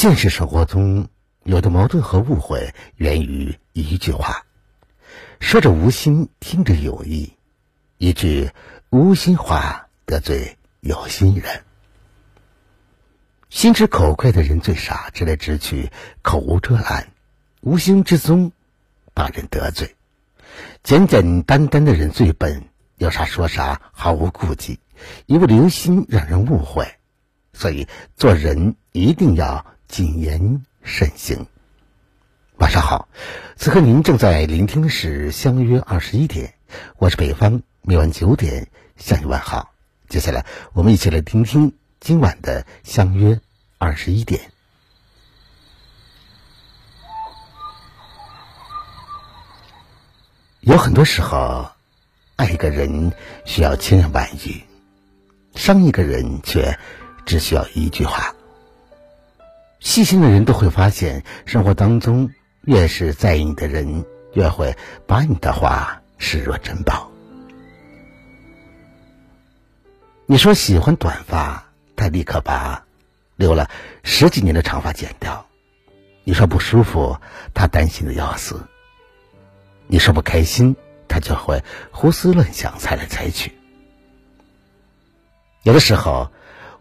现实生活中，有的矛盾和误会源于一句话，说着无心，听着有意，一句无心话得罪有心人。心直口快的人最傻，直来直去，口无遮拦，无形之中把人得罪；简简单单的人最笨，有啥说啥，毫无顾忌，一不留心让人误会。所以做人一定要。谨言慎行。晚上好，此刻您正在聆听的是《相约二十一点》，我是北方，每晚九点向你问好。接下来，我们一起来听听今晚的《相约二十一点》。有很多时候，爱一个人需要千言万语，伤一个人却只需要一句话。细心的人都会发现，生活当中越是在意你的人，越会把你的话视若珍宝。你说喜欢短发，他立刻把留了十几年的长发剪掉；你说不舒服，他担心的要死；你说不开心，他就会胡思乱想，猜来猜去。有的时候，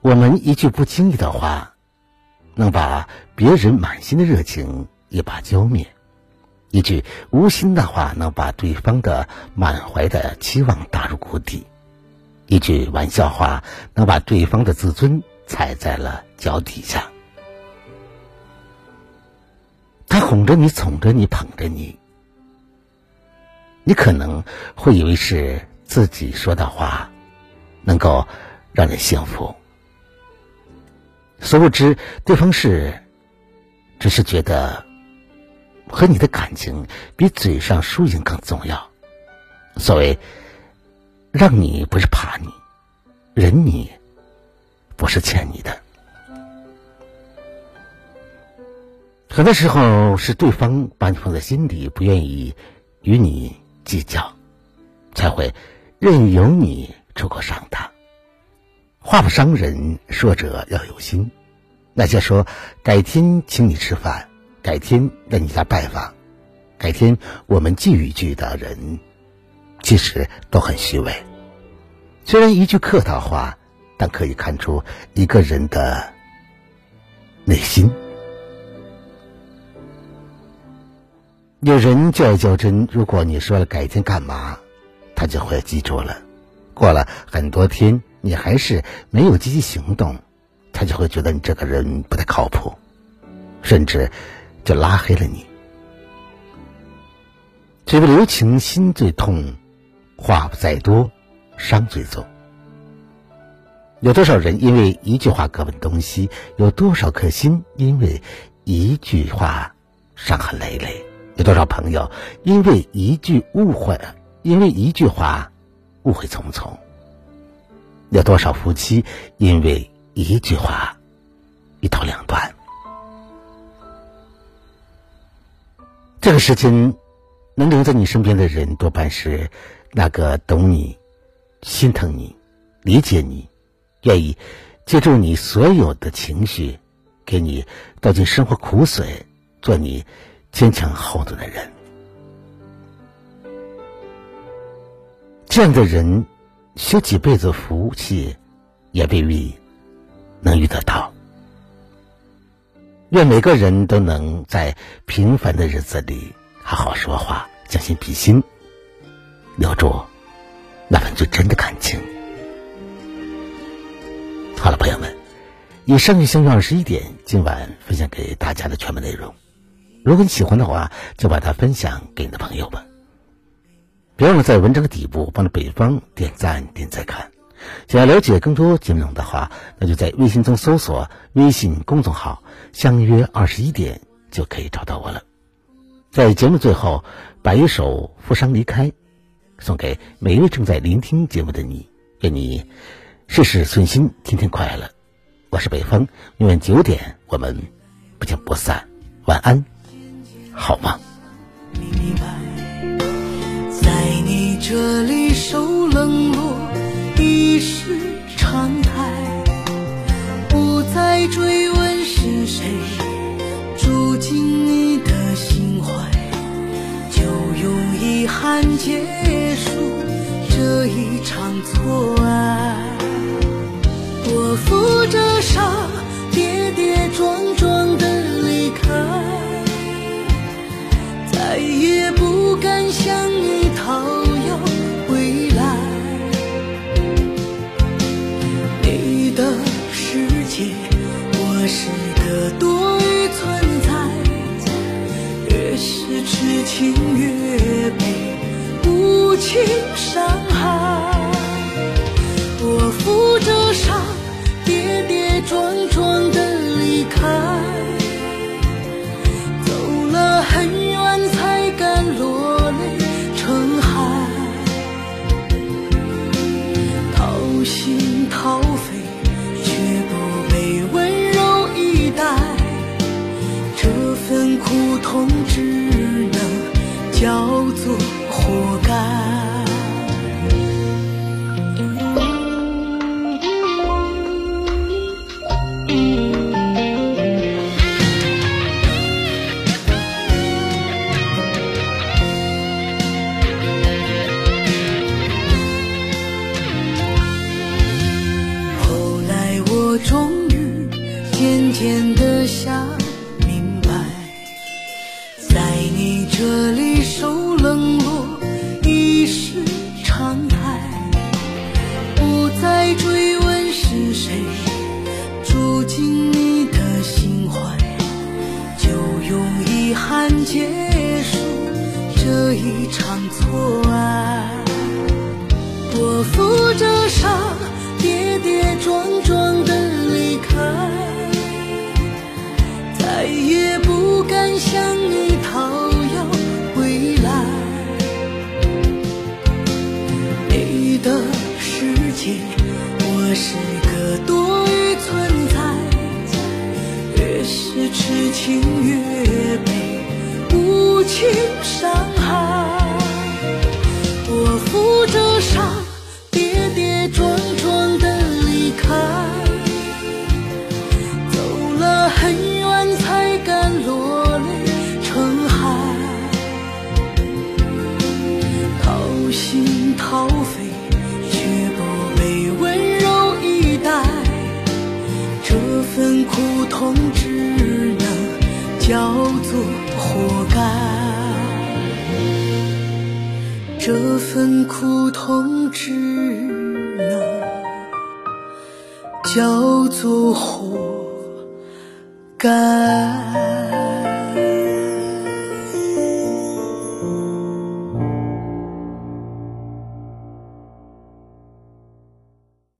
我们一句不经意的话。能把别人满心的热情一把浇灭，一句无心的话能把对方的满怀的期望打入谷底，一句玩笑话能把对方的自尊踩在了脚底下。他哄着你，宠着你，捧着你，你可能会以为是自己说的话能够让人幸福。殊不知，对方是，只是觉得和你的感情比嘴上输赢更重要。所谓让你不是怕你，忍你不是欠你的。很多时候是对方把你放在心里，不愿意与你计较，才会任由你出口伤他。话不伤人，说者要有心。那些说改天请你吃饭，改天来你家拜访，改天我们聚一聚的人，其实都很虚伪。虽然一句客套话，但可以看出一个人的内心。有人较较真，如果你说了改天干嘛，他就会记住了。过了很多天。你还是没有积极行动，他就会觉得你这个人不太靠谱，甚至就拉黑了你。嘴不留情，心最痛；话不再多，伤最重。有多少人因为一句话各奔东西？有多少颗心因为一句话伤痕累累？有多少朋友因为一句误会，因为一句话误会重重？有多少夫妻因为一句话一刀两断？这个时间能留在你身边的人，多半是那个懂你、心疼你、理解你、愿意接住你所有的情绪，给你倒进生活苦水，做你坚强后盾的人。这样的人。修几辈子福气，也未必能遇得到。愿每个人都能在平凡的日子里好好说话，将心比心，留住那份最真的感情。好了，朋友们，以上就相约二十一点，今晚分享给大家的全部内容。如果你喜欢的话，就把它分享给你的朋友吧。别忘了在文章的底部帮着北方点赞点再看。想要了解更多节目内容的话，那就在微信中搜索微信公众号“相约二十一点”就可以找到我了。在节目最后，把一首《负伤离开》送给每一位正在聆听节目的你，愿你事事顺心，天天快乐。我是北风，明晚九点我们不见不散。晚安，好梦。这里受冷落已是常态，不再追问是谁住进你的心怀，就用遗憾结束这一场错爱。我扶着伤，跌跌撞撞的离开，再也不敢向你讨。心掏肺却不被温柔以待，这份苦痛只能叫做活该。渐的想明白，在你这里受冷落已是常态，不再追问是谁住进你的心怀，就用遗憾结束这一场错爱。我扶着伤，跌跌撞撞的也不敢向你讨要回来。你的世界，我是个多余存在，越是痴情越被无情伤害。痛只能叫做活该。这份苦痛只能叫做活该。